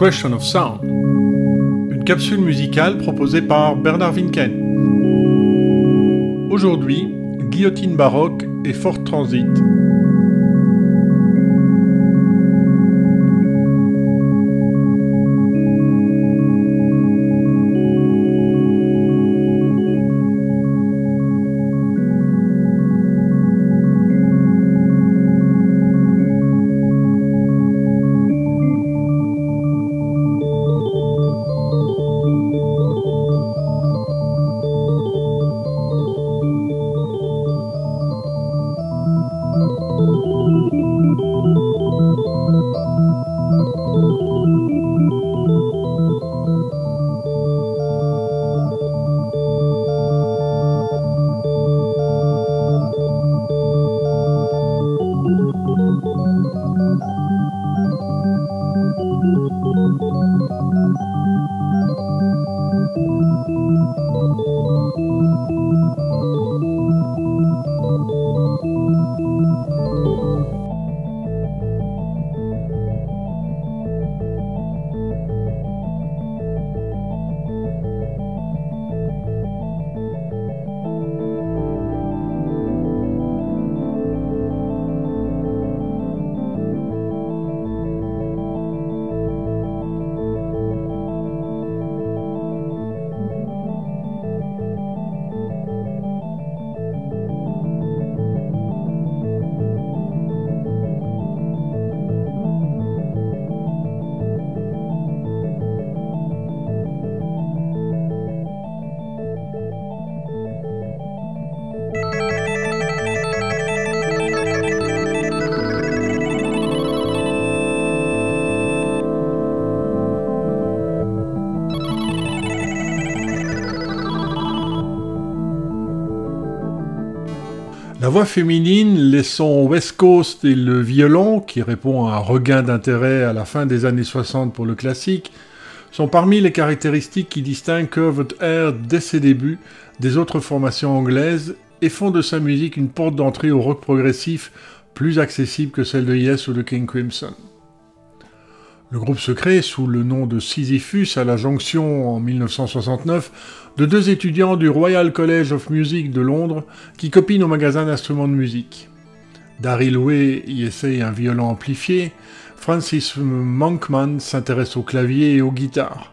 Question of Sound, une capsule musicale proposée par Bernard Winken. Aujourd'hui, Guillotine baroque et Fort Transit. Voix féminine, les sons West Coast et le violon, qui répond à un regain d'intérêt à la fin des années 60 pour le classique, sont parmi les caractéristiques qui distinguent Curved Air dès ses débuts des autres formations anglaises et font de sa musique une porte d'entrée au rock progressif plus accessible que celle de Yes ou de King Crimson. Le groupe se crée sous le nom de Sisyphus à la jonction en 1969 de deux étudiants du Royal College of Music de Londres qui copient au magasin d'instruments de musique. Daryl Way y essaye un violon amplifié, Francis Monkman s'intéresse au clavier et aux guitares.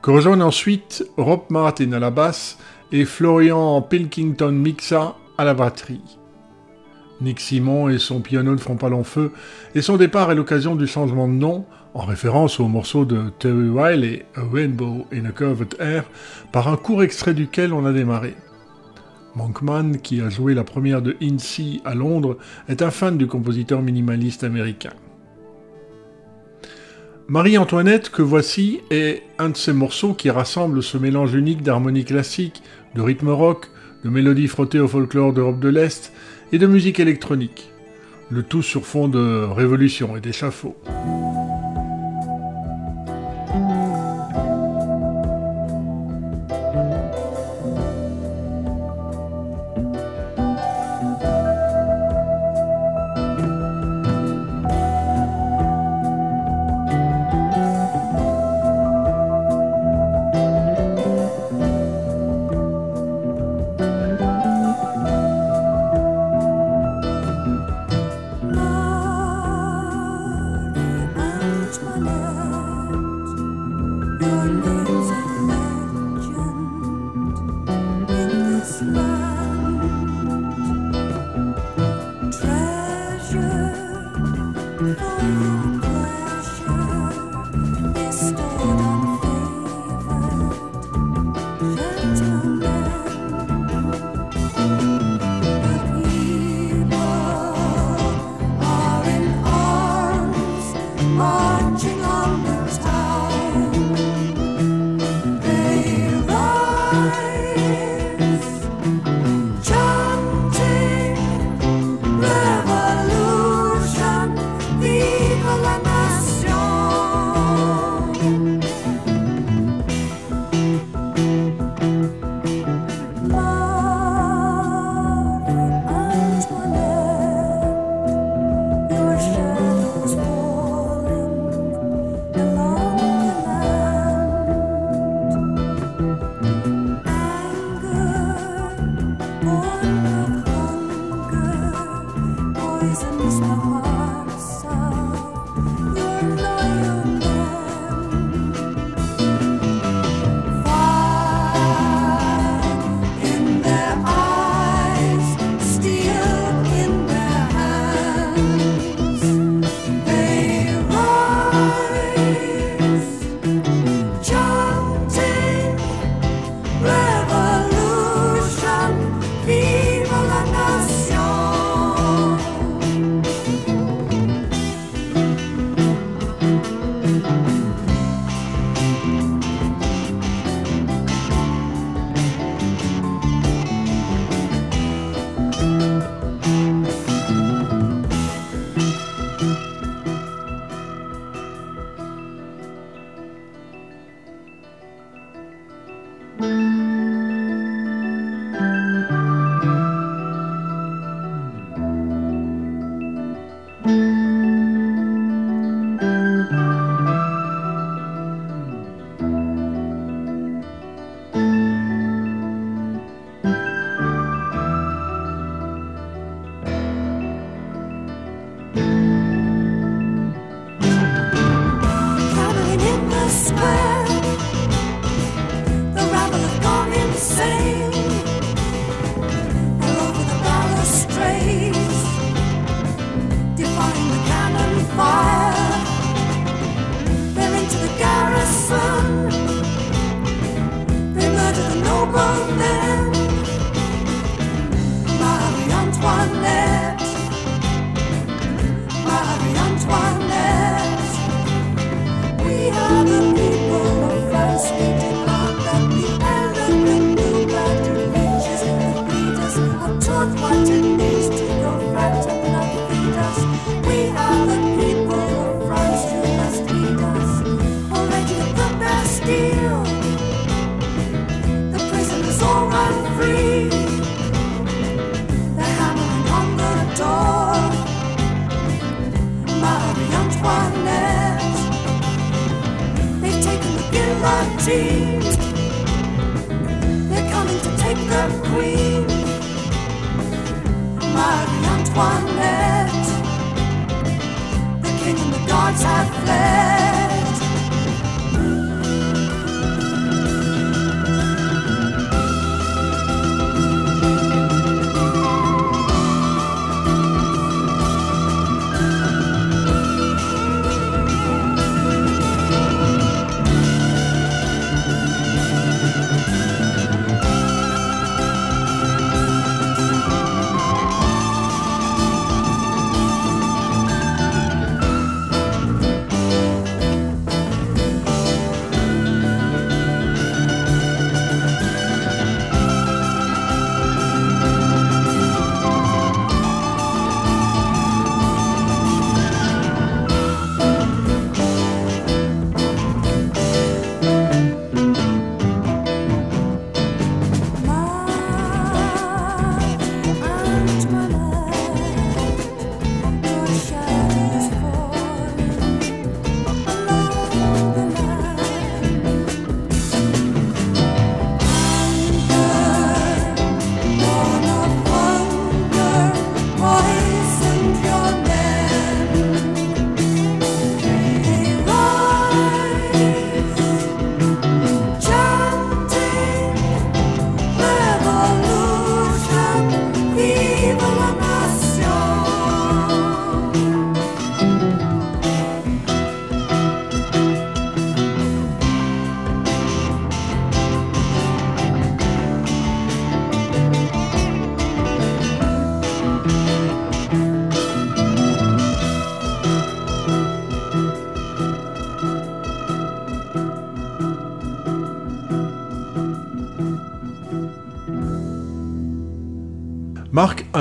Que rejoignent ensuite Rob Martin à la basse et Florian Pilkington Mixa à la batterie. Nick Simon et son piano ne font pas long feu, et son départ est l'occasion du changement de nom, en référence au morceau de Terry Riley, A Rainbow in a Curved Air, par un court extrait duquel on a démarré. Monkman, qui a joué la première de INSEE à Londres, est un fan du compositeur minimaliste américain. Marie-Antoinette, que voici, est un de ces morceaux qui rassemble ce mélange unique d'harmonie classique, de rythme rock, de mélodies frottées au folklore d'Europe de l'Est et de musique électronique. Le tout sur fond de révolution et d'échafaud.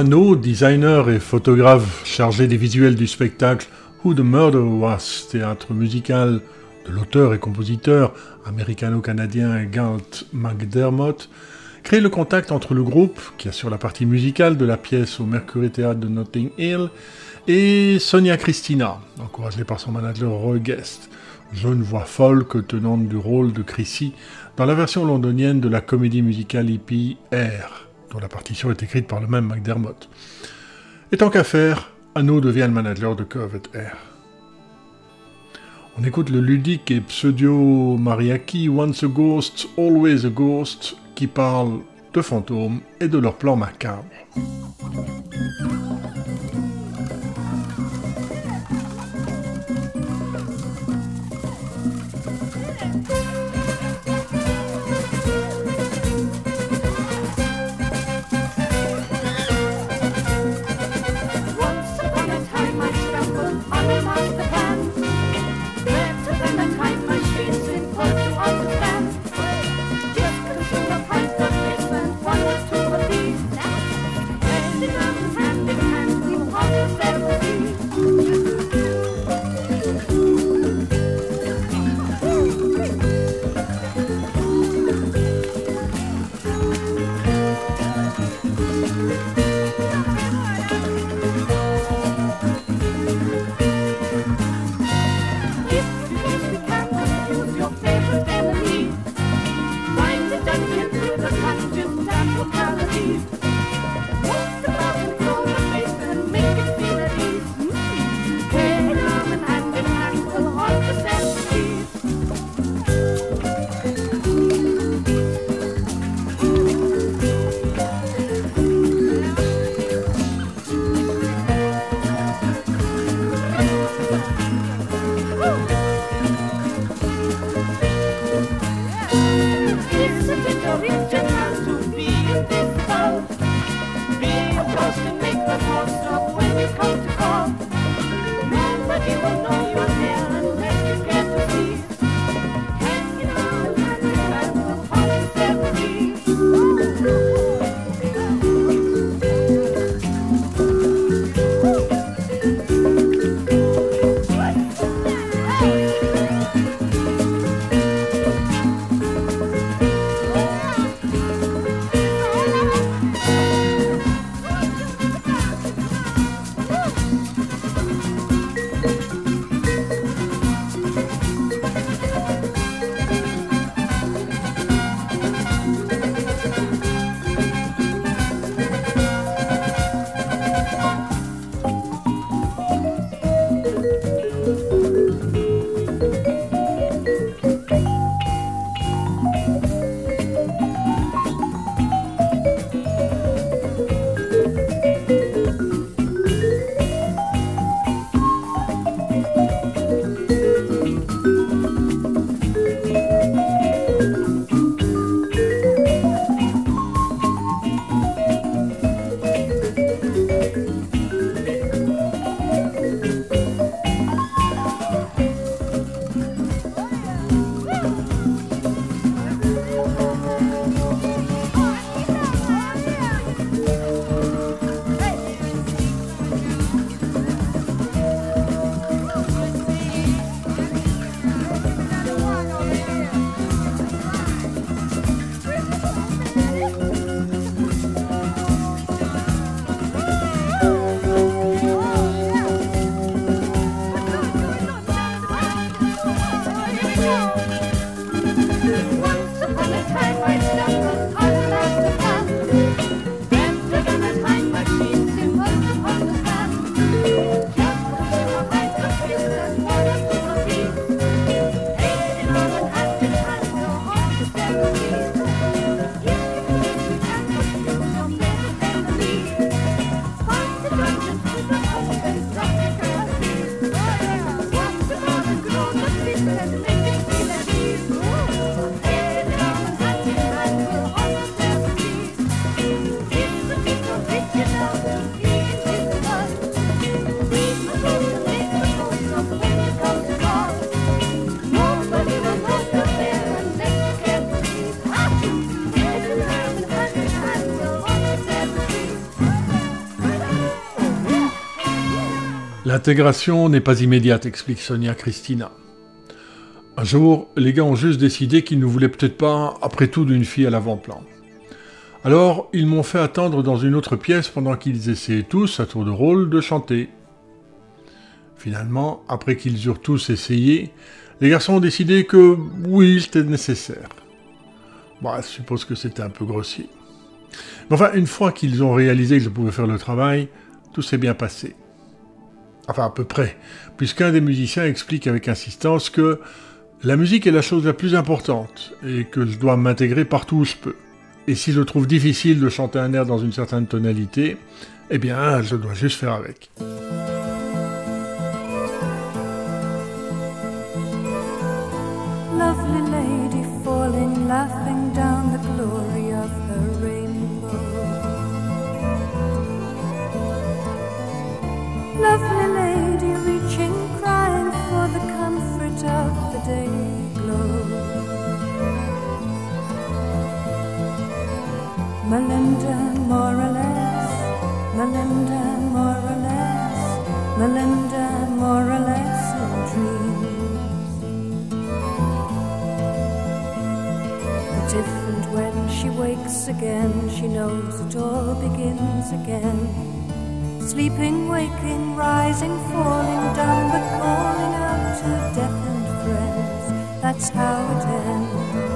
Designer et photographe chargé des visuels du spectacle Who the Murder Was, théâtre musical de l'auteur et compositeur américano-canadien Galt McDermott, crée le contact entre le groupe, qui assure la partie musicale de la pièce au Mercury Theatre de Notting Hill, et Sonia Christina, encouragée par son manager Roy Guest, jeune voix folk tenante du rôle de Chrissy dans la version londonienne de la comédie musicale hippie Air dont la partition est écrite par le même McDermott. Et tant qu'à faire, Anno devient le manager de Covet Air. On écoute le ludique et pseudo mariaki Once a Ghost, Always a Ghost, qui parle de fantômes et de leurs plans macabres. L'intégration n'est pas immédiate, explique Sonia Christina. Un jour, les gars ont juste décidé qu'ils ne voulaient peut-être pas, après tout, d'une fille à l'avant-plan. Alors, ils m'ont fait attendre dans une autre pièce pendant qu'ils essayaient tous, à tour de rôle, de chanter. Finalement, après qu'ils eurent tous essayé, les garçons ont décidé que oui, c'était nécessaire. Bon, je suppose que c'était un peu grossier. Mais enfin, une fois qu'ils ont réalisé qu'ils pouvaient faire le travail, tout s'est bien passé. Enfin, à peu près, puisqu'un des musiciens explique avec insistance que la musique est la chose la plus importante et que je dois m'intégrer partout où je peux. Et si je trouve difficile de chanter un air dans une certaine tonalité, eh bien, je dois juste faire avec. Melinda, more or less, Melinda, more or less, Melinda, more or less in dreams. But different when she wakes again, she knows it all begins again. Sleeping, waking, rising, falling down, but calling out to death and friends. That's how it ends.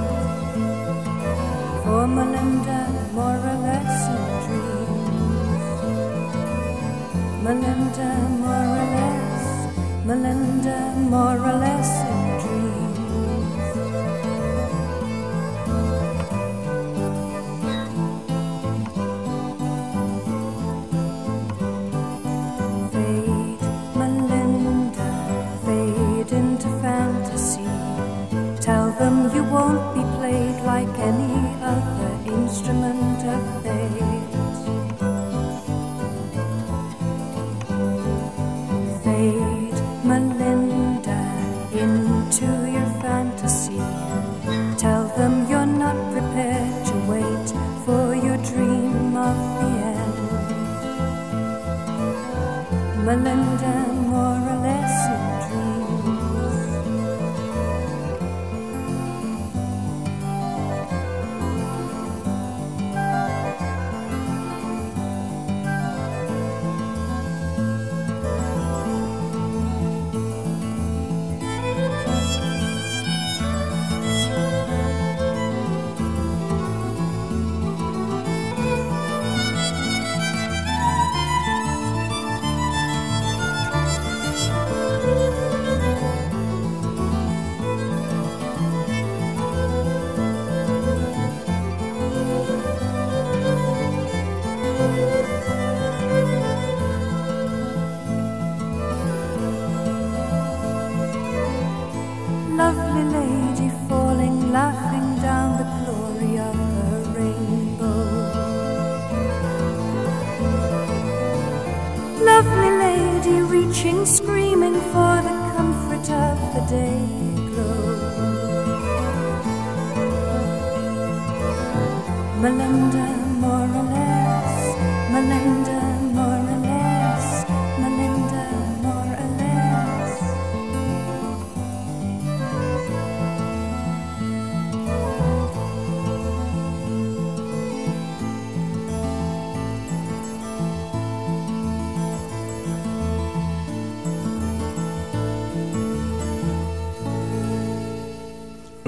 For Melinda, more or less in dreams. Melinda, more or less, Melinda, more or less in dreams. Fade, Melinda, fade into fantasy. Tell them you won't be played like any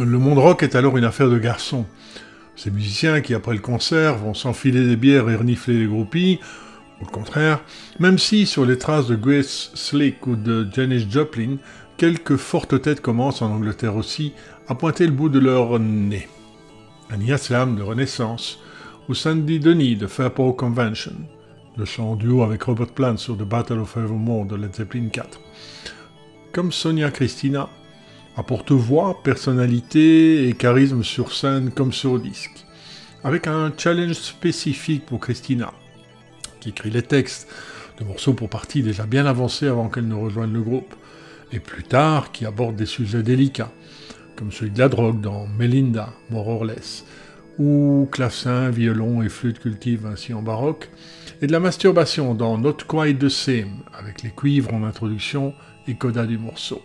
Le monde rock est alors une affaire de garçons. Ces musiciens qui, après le concert, vont s'enfiler des bières et renifler les groupies, ou le contraire, même si, sur les traces de Grace Slick ou de Janis Joplin, quelques fortes têtes commencent en Angleterre aussi à pointer le bout de leur nez. Ania Slam de Renaissance, ou Sandy Denis de Fairport Convention, le chant duo avec Robert Plant sur The Battle of Evermore de Led Zeppelin 4. Comme Sonia Christina, apporte voix, personnalité et charisme sur scène comme sur disque, avec un challenge spécifique pour Christina, qui écrit les textes de morceaux pour partie déjà bien avancés avant qu'elle ne rejoigne le groupe, et plus tard qui aborde des sujets délicats, comme celui de la drogue dans Melinda, More or Less, ou clavecin, violon et flûte cultive ainsi en baroque, et de la masturbation dans Not Quite the Same, avec les cuivres en introduction et coda du morceau.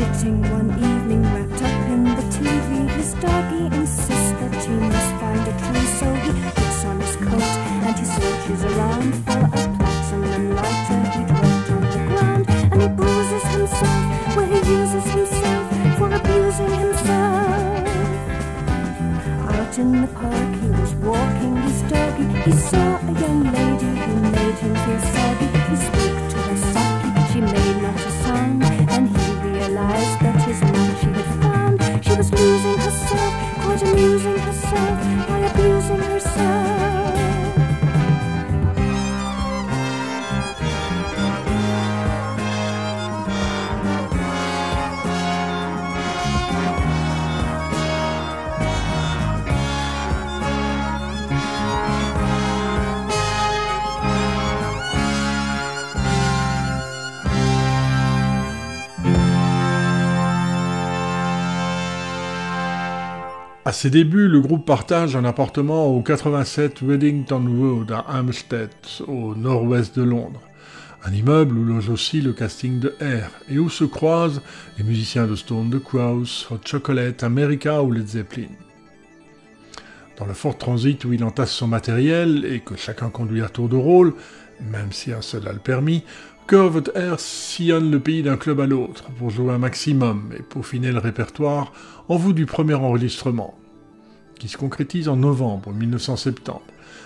sitting one evening wrapped up in the TV. His doggy insists that he must find a tree, so he puts on his coat and he searches around. Ses débuts, le groupe partage un appartement au 87 Weddington Road à Hampstead, au nord-ouest de Londres. Un immeuble où loge aussi le casting de Air et où se croisent les musiciens de Stone the Crows, Hot Chocolate, America ou Led Zeppelin. Dans le fort transit où il entasse son matériel et que chacun conduit à tour de rôle, même si un seul a le permis, Curved Air sillonne le pays d'un club à l'autre pour jouer un maximum et peaufiner le répertoire en vue du premier enregistrement, qui se concrétise en novembre 1970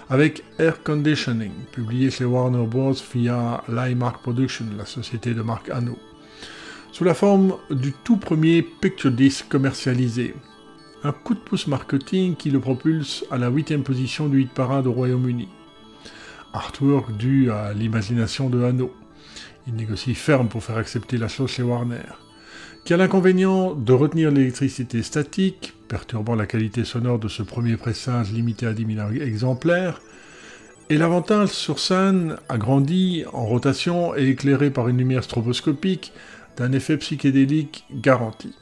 avec Air Conditioning, publié chez Warner Bros. via Mark Production, la société de Mark Hanno, sous la forme du tout premier picture disc commercialisé. Un coup de pouce marketing qui le propulse à la huitième position du hit parade au Royaume-Uni. Artwork dû à l'imagination de Hanno. Il négocie ferme pour faire accepter la chose chez Warner, qui a l'inconvénient de retenir l'électricité statique, perturbant la qualité sonore de ce premier pressage limité à 10 000 exemplaires, et l'avantage sur scène, agrandi, en rotation et éclairé par une lumière stroboscopique, d'un effet psychédélique garanti.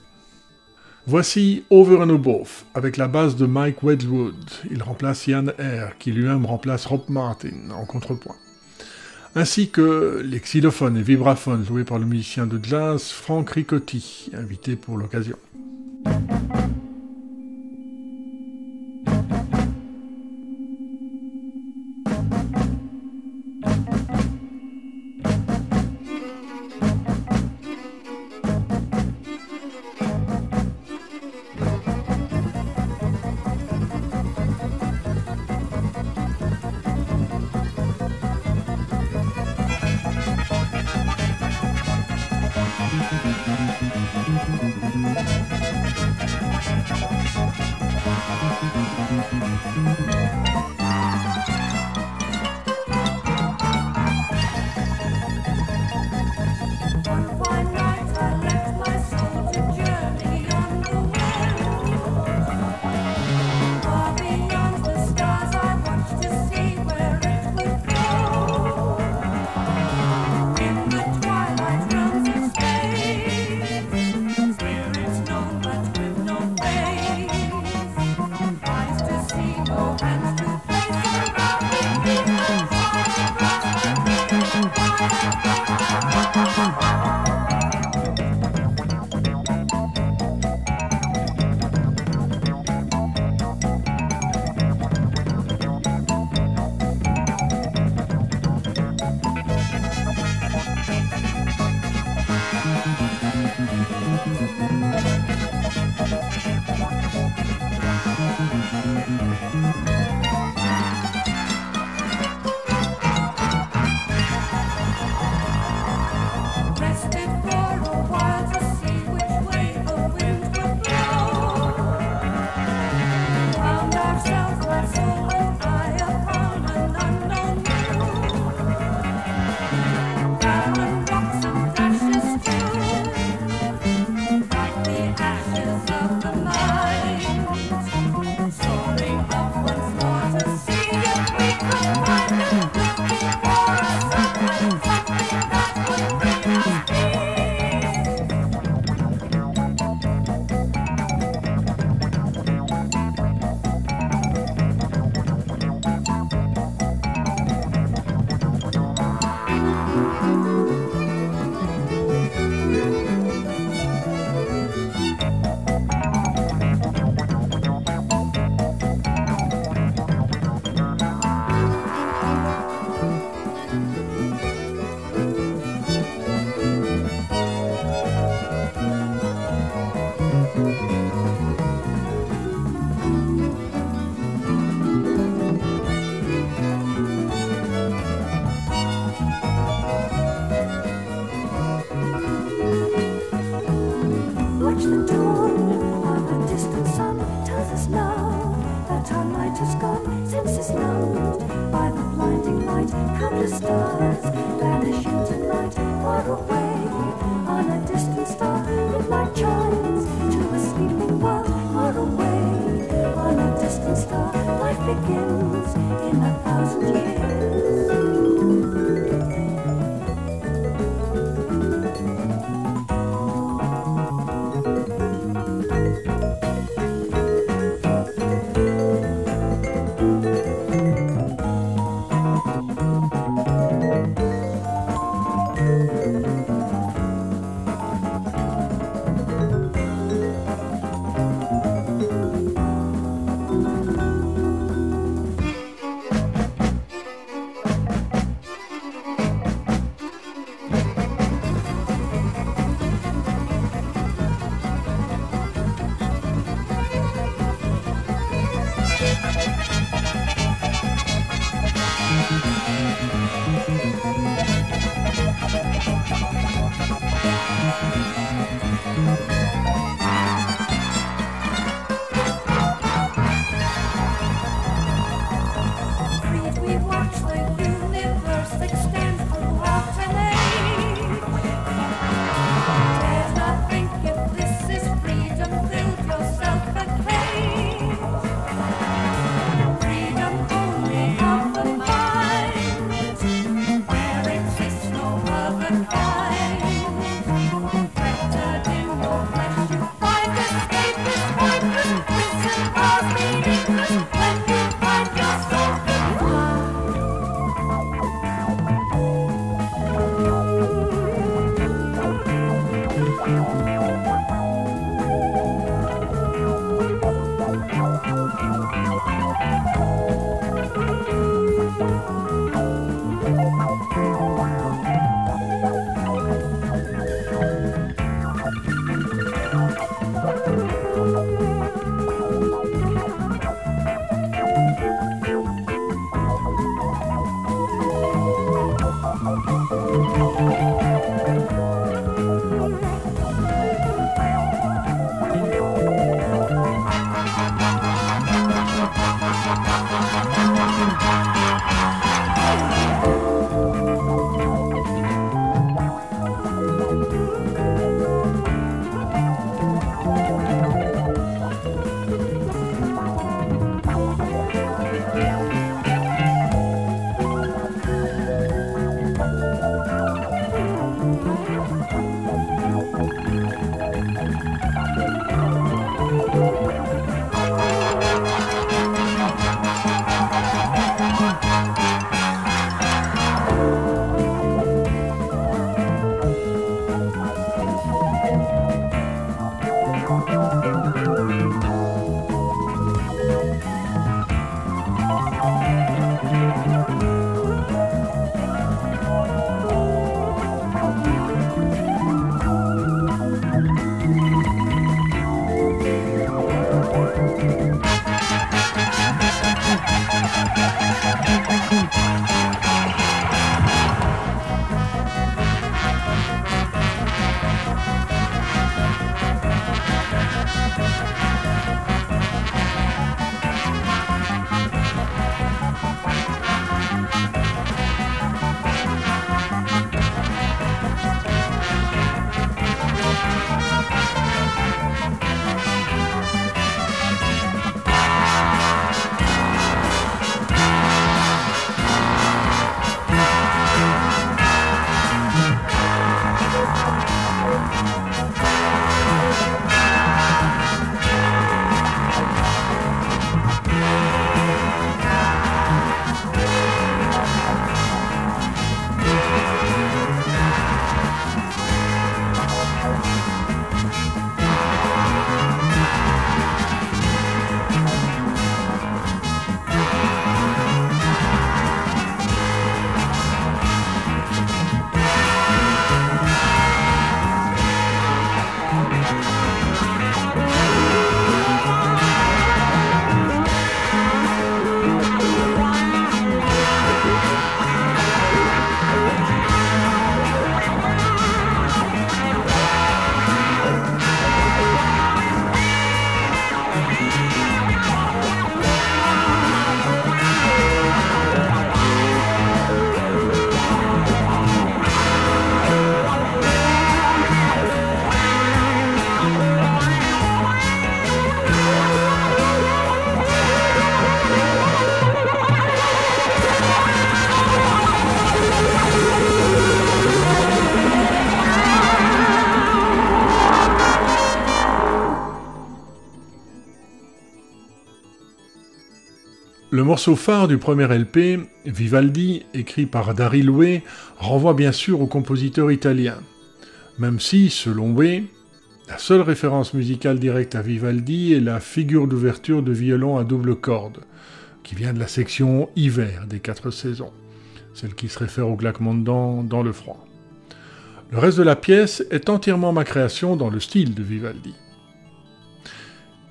Voici Over and Above, avec la basse de Mike Wedgwood. Il remplace Ian Eyre, qui lui-même remplace Rob Martin en contrepoint ainsi que les xylophones et vibraphones joués par le musicien de jazz Frank Ricotti, invité pour l'occasion. Thank you. Le morceau phare du premier LP, Vivaldi, écrit par Daryl Way, renvoie bien sûr au compositeur italien. Même si, selon Way, la seule référence musicale directe à Vivaldi est la figure d'ouverture de violon à double corde, qui vient de la section hiver des quatre saisons, celle qui se réfère au claquement de dents dans le froid. Le reste de la pièce est entièrement ma création dans le style de Vivaldi.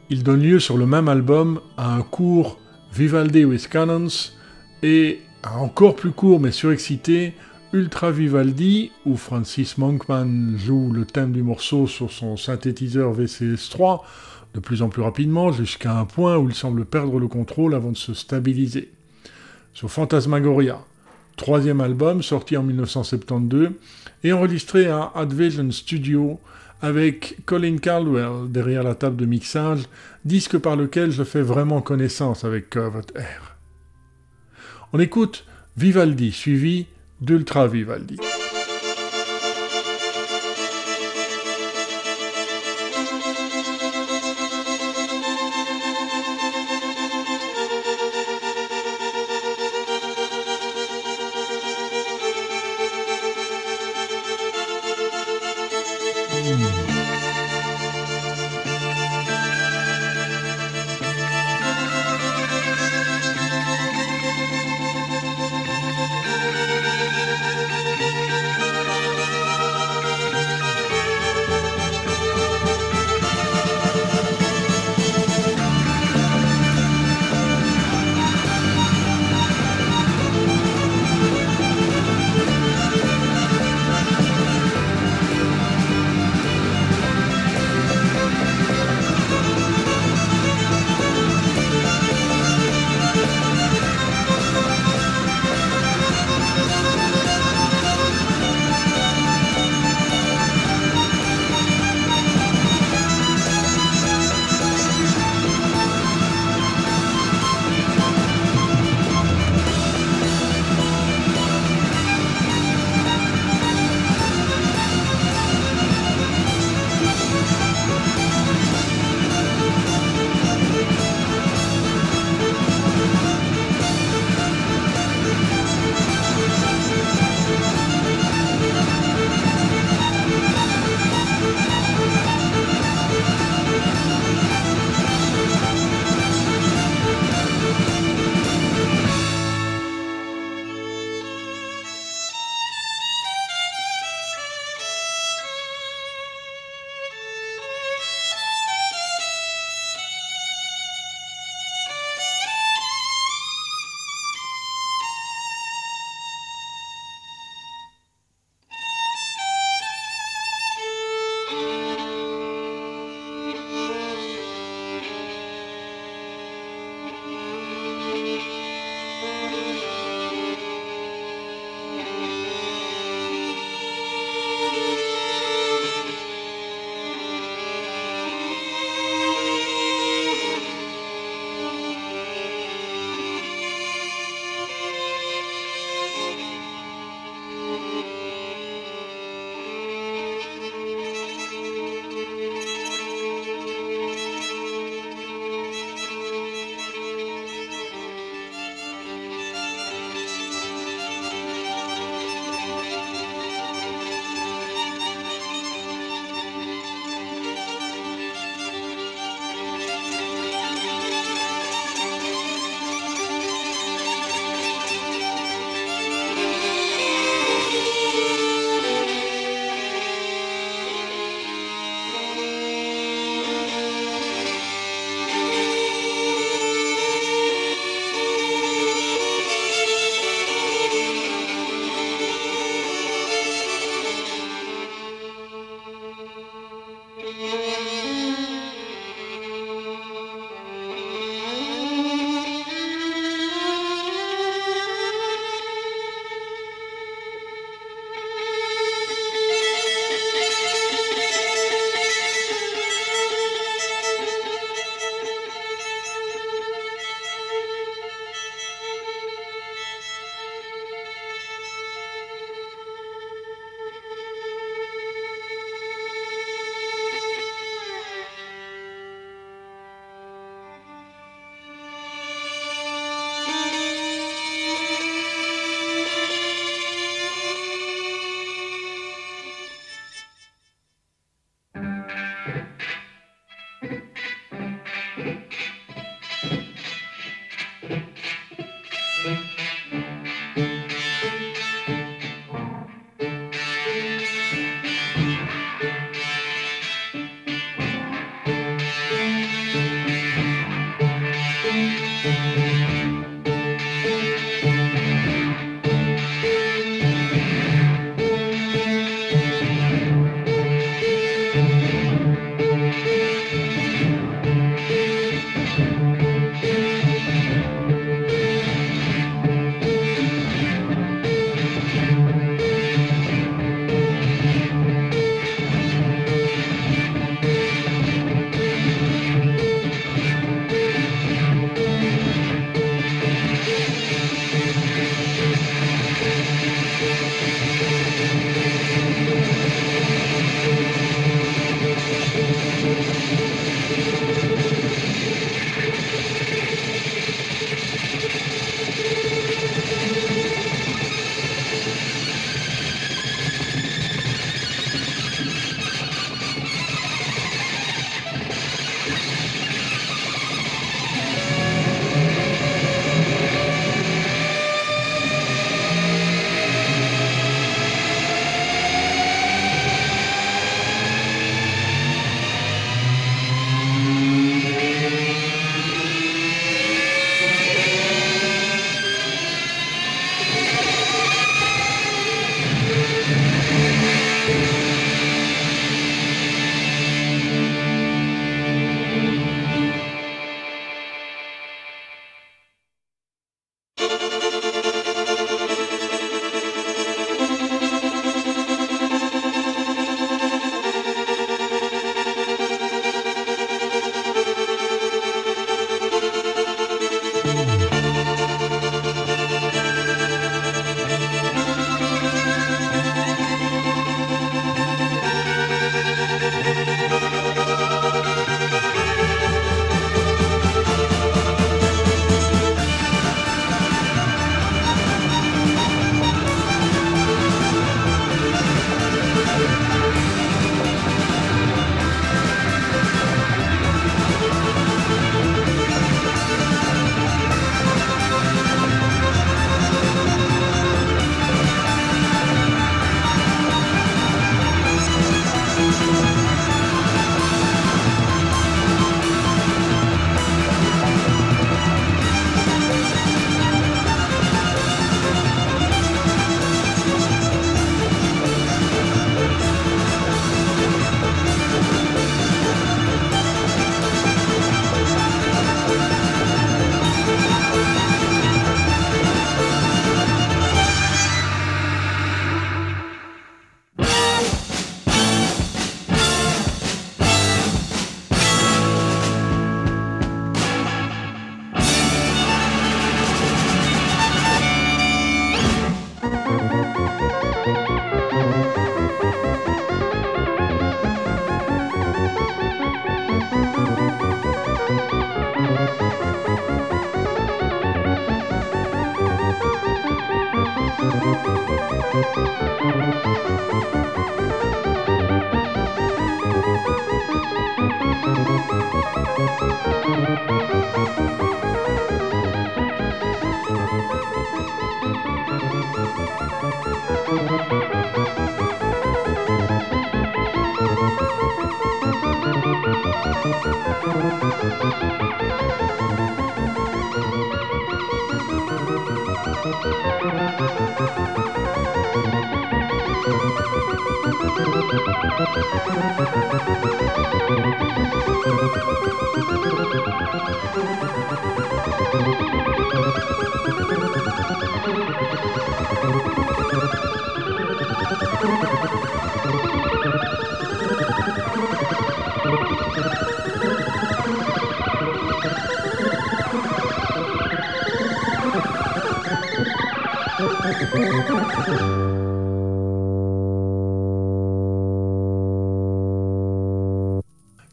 Il donne lieu sur le même album à un court Vivaldi with Cannons et encore plus court mais surexcité Ultra Vivaldi, où Francis Monkman joue le thème du morceau sur son synthétiseur VCS3 de plus en plus rapidement, jusqu'à un point où il semble perdre le contrôle avant de se stabiliser. Sur Phantasmagoria, troisième album sorti en 1972 et enregistré à Advision Studio avec Colin Caldwell derrière la table de mixage, disque par lequel je fais vraiment connaissance avec Curved Air. On écoute Vivaldi suivi d'Ultra Vivaldi.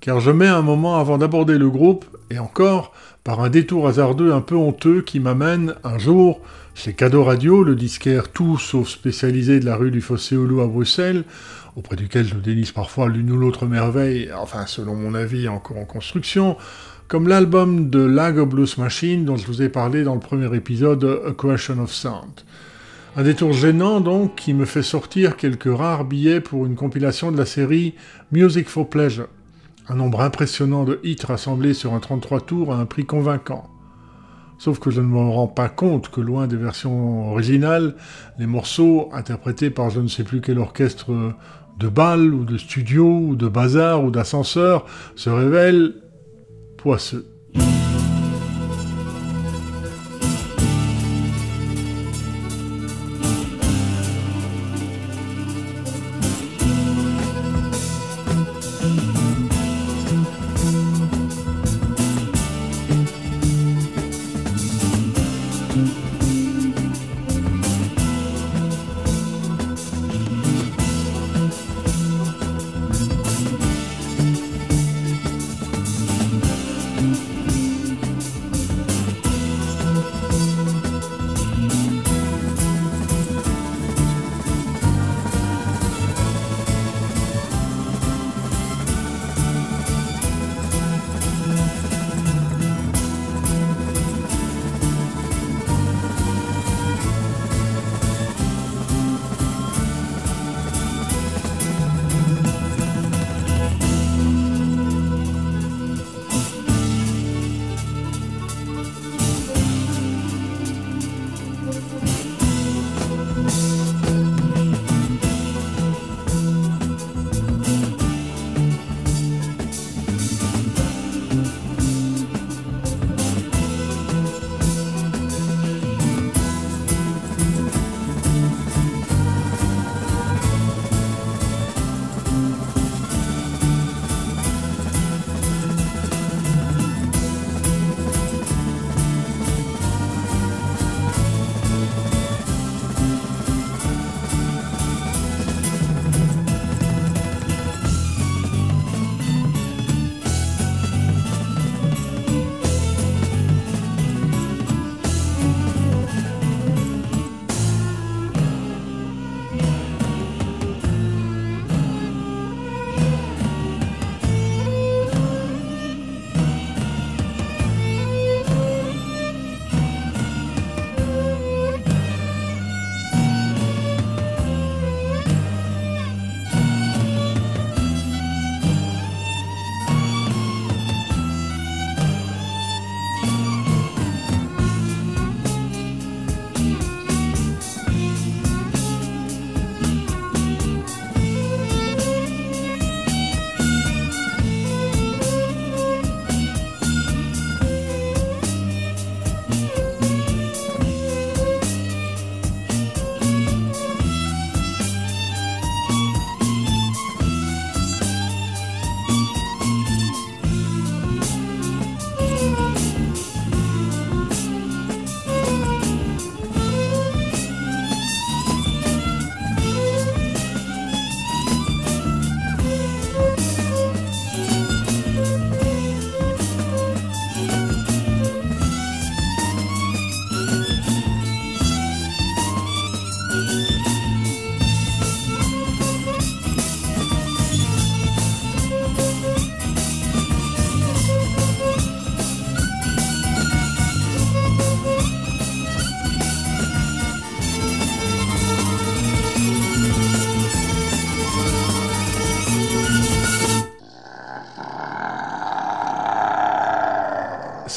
Car je mets un moment avant d'aborder le groupe, et encore par un détour hasardeux un peu honteux qui m'amène un jour chez Cadeau Radio, le disquaire tout sauf spécialisé de la rue du Fossé à Bruxelles, auprès duquel je dénise parfois l'une ou l'autre merveille, enfin selon mon avis encore en construction, comme l'album de Lago Blues Machine dont je vous ai parlé dans le premier épisode A Question of Sound. Un détour gênant donc qui me fait sortir quelques rares billets pour une compilation de la série Music for Pleasure un nombre impressionnant de hits rassemblés sur un 33 tours à un prix convaincant. Sauf que je ne me rends pas compte que loin des versions originales, les morceaux interprétés par je ne sais plus quel orchestre de bal ou de studio ou de bazar ou d'ascenseur se révèlent poisseux.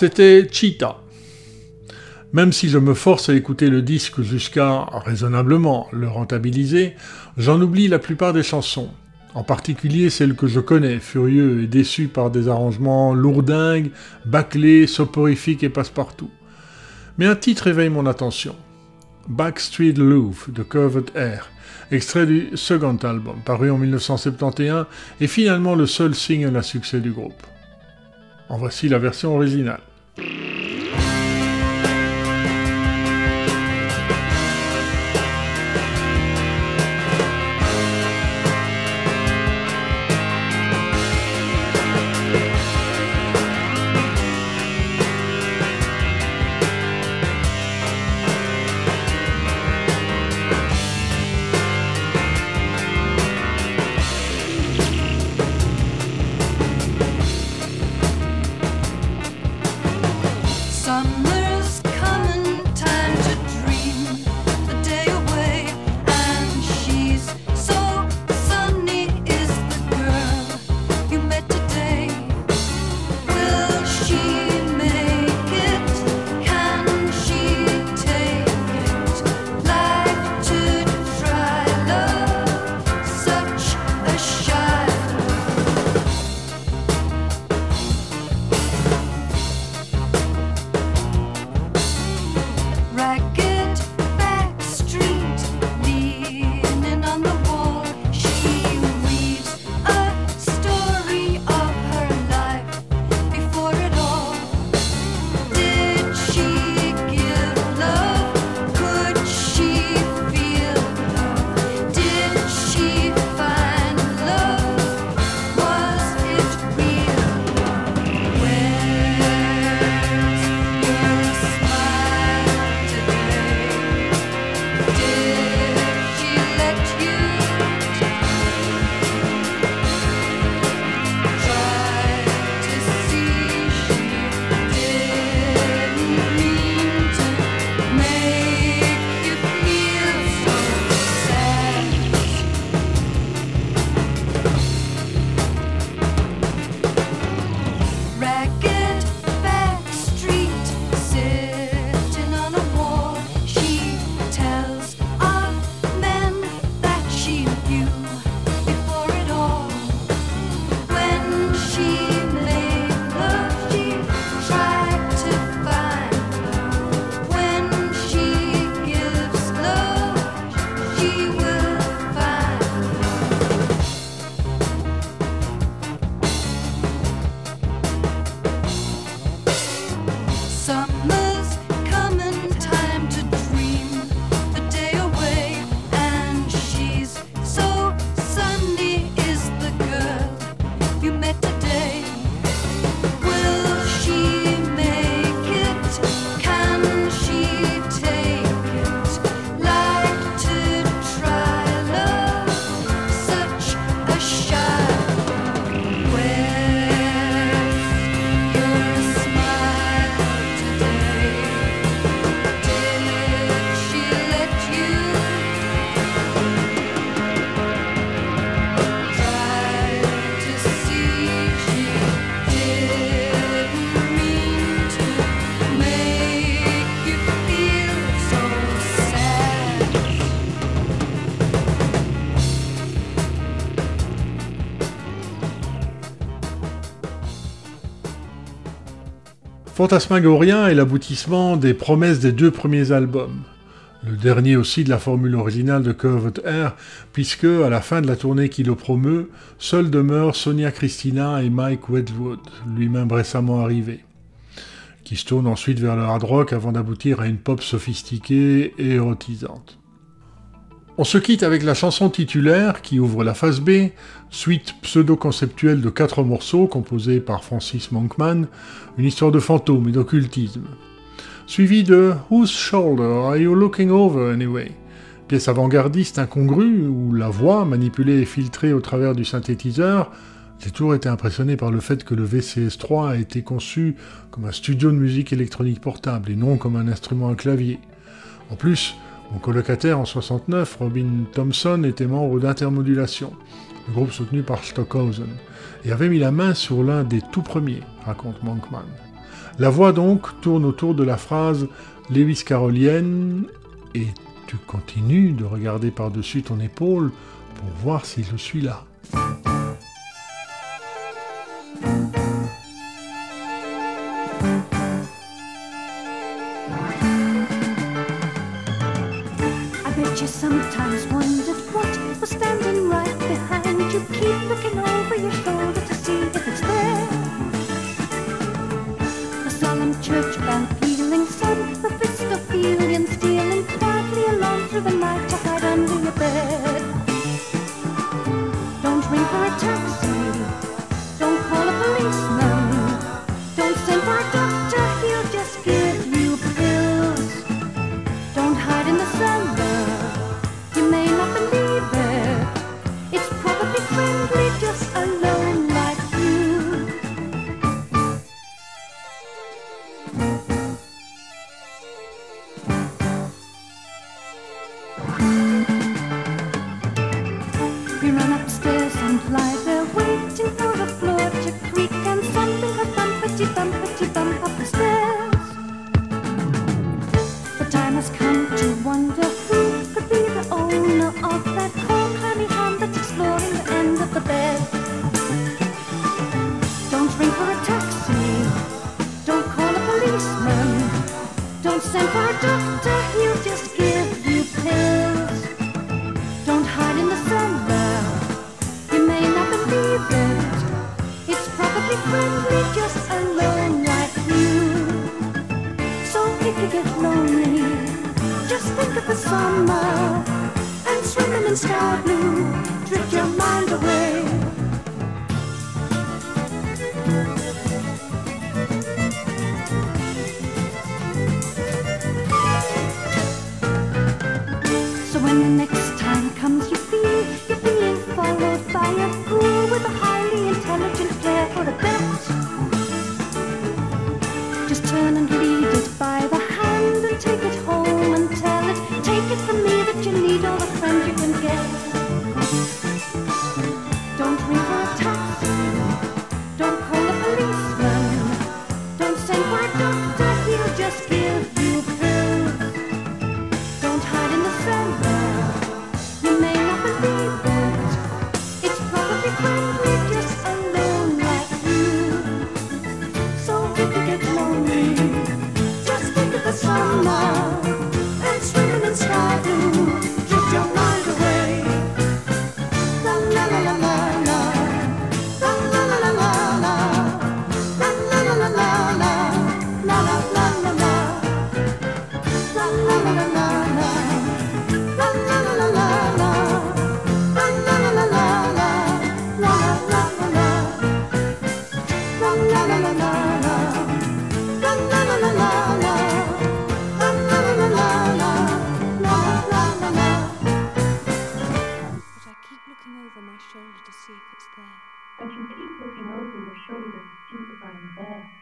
C'était Cheetah. Même si je me force à écouter le disque jusqu'à, raisonnablement, le rentabiliser, j'en oublie la plupart des chansons. En particulier celles que je connais, furieux et déçu par des arrangements lourdingues, bâclés, soporifiques et passe-partout. Mais un titre éveille mon attention. Backstreet Louvre de Curved Air, extrait du second album, paru en 1971, et finalement le seul single à succès du groupe. En voici la version originale. Brrr. Est l'aboutissement des promesses des deux premiers albums. Le dernier aussi de la formule originale de Curved Air, puisque, à la fin de la tournée qui le promeut, seuls demeurent Sonia Christina et Mike Wedgwood, lui-même récemment arrivé, qui se tournent ensuite vers le hard rock avant d'aboutir à une pop sophistiquée et érotisante. On se quitte avec la chanson titulaire qui ouvre la phase B, suite pseudo-conceptuelle de quatre morceaux composés par Francis Monkman, une histoire de fantôme et d'occultisme. Suivi de Whose Shoulder Are You Looking Over Anyway? Pièce avant-gardiste incongrue où la voix, manipulée et filtrée au travers du synthétiseur, j'ai toujours été impressionné par le fait que le VCS3 a été conçu comme un studio de musique électronique portable et non comme un instrument à clavier. En plus, mon colocataire en 69, Robin Thompson, était membre d'Intermodulation, le groupe soutenu par Stockhausen, et avait mis la main sur l'un des tout premiers, raconte Monkman. La voix donc tourne autour de la phrase Lewis Carolienne et tu continues de regarder par-dessus ton épaule pour voir si je suis là. shoulder to see if it's there. And you keep looking over your shoulder to see if I'm there.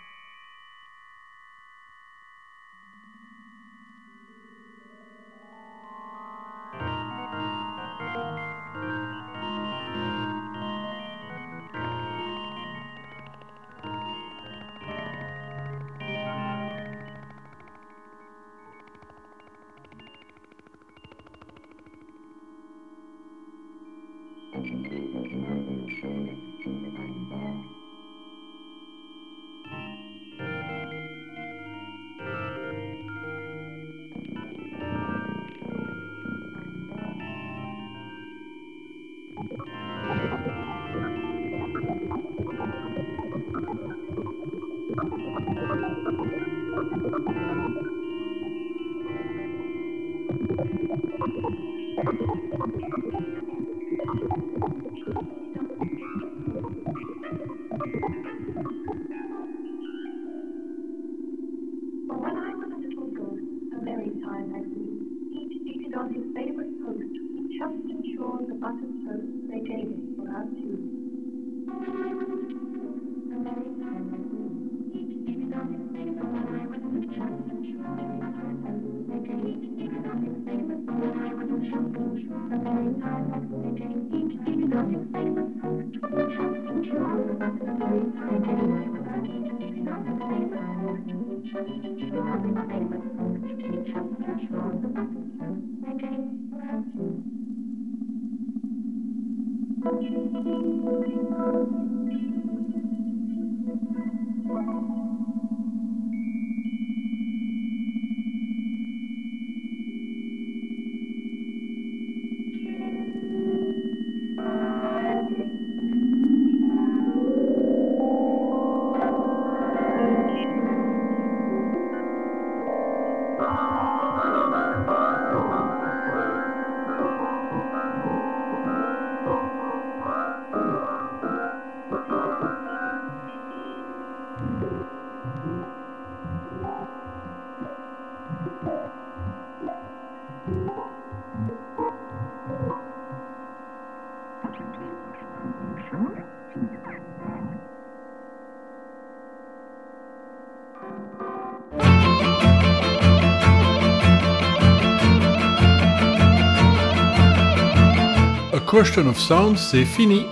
Question of Sound, c'est fini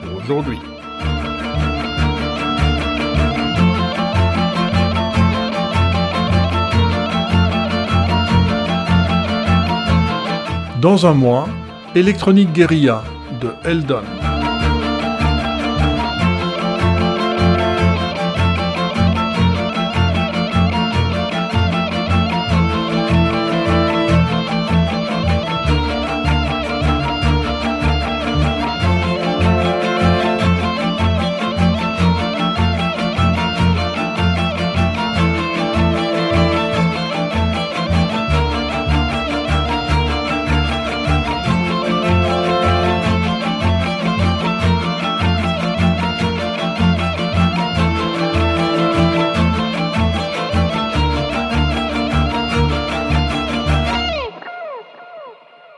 pour aujourd'hui. Dans un mois, Electronic Guerilla de Eldon.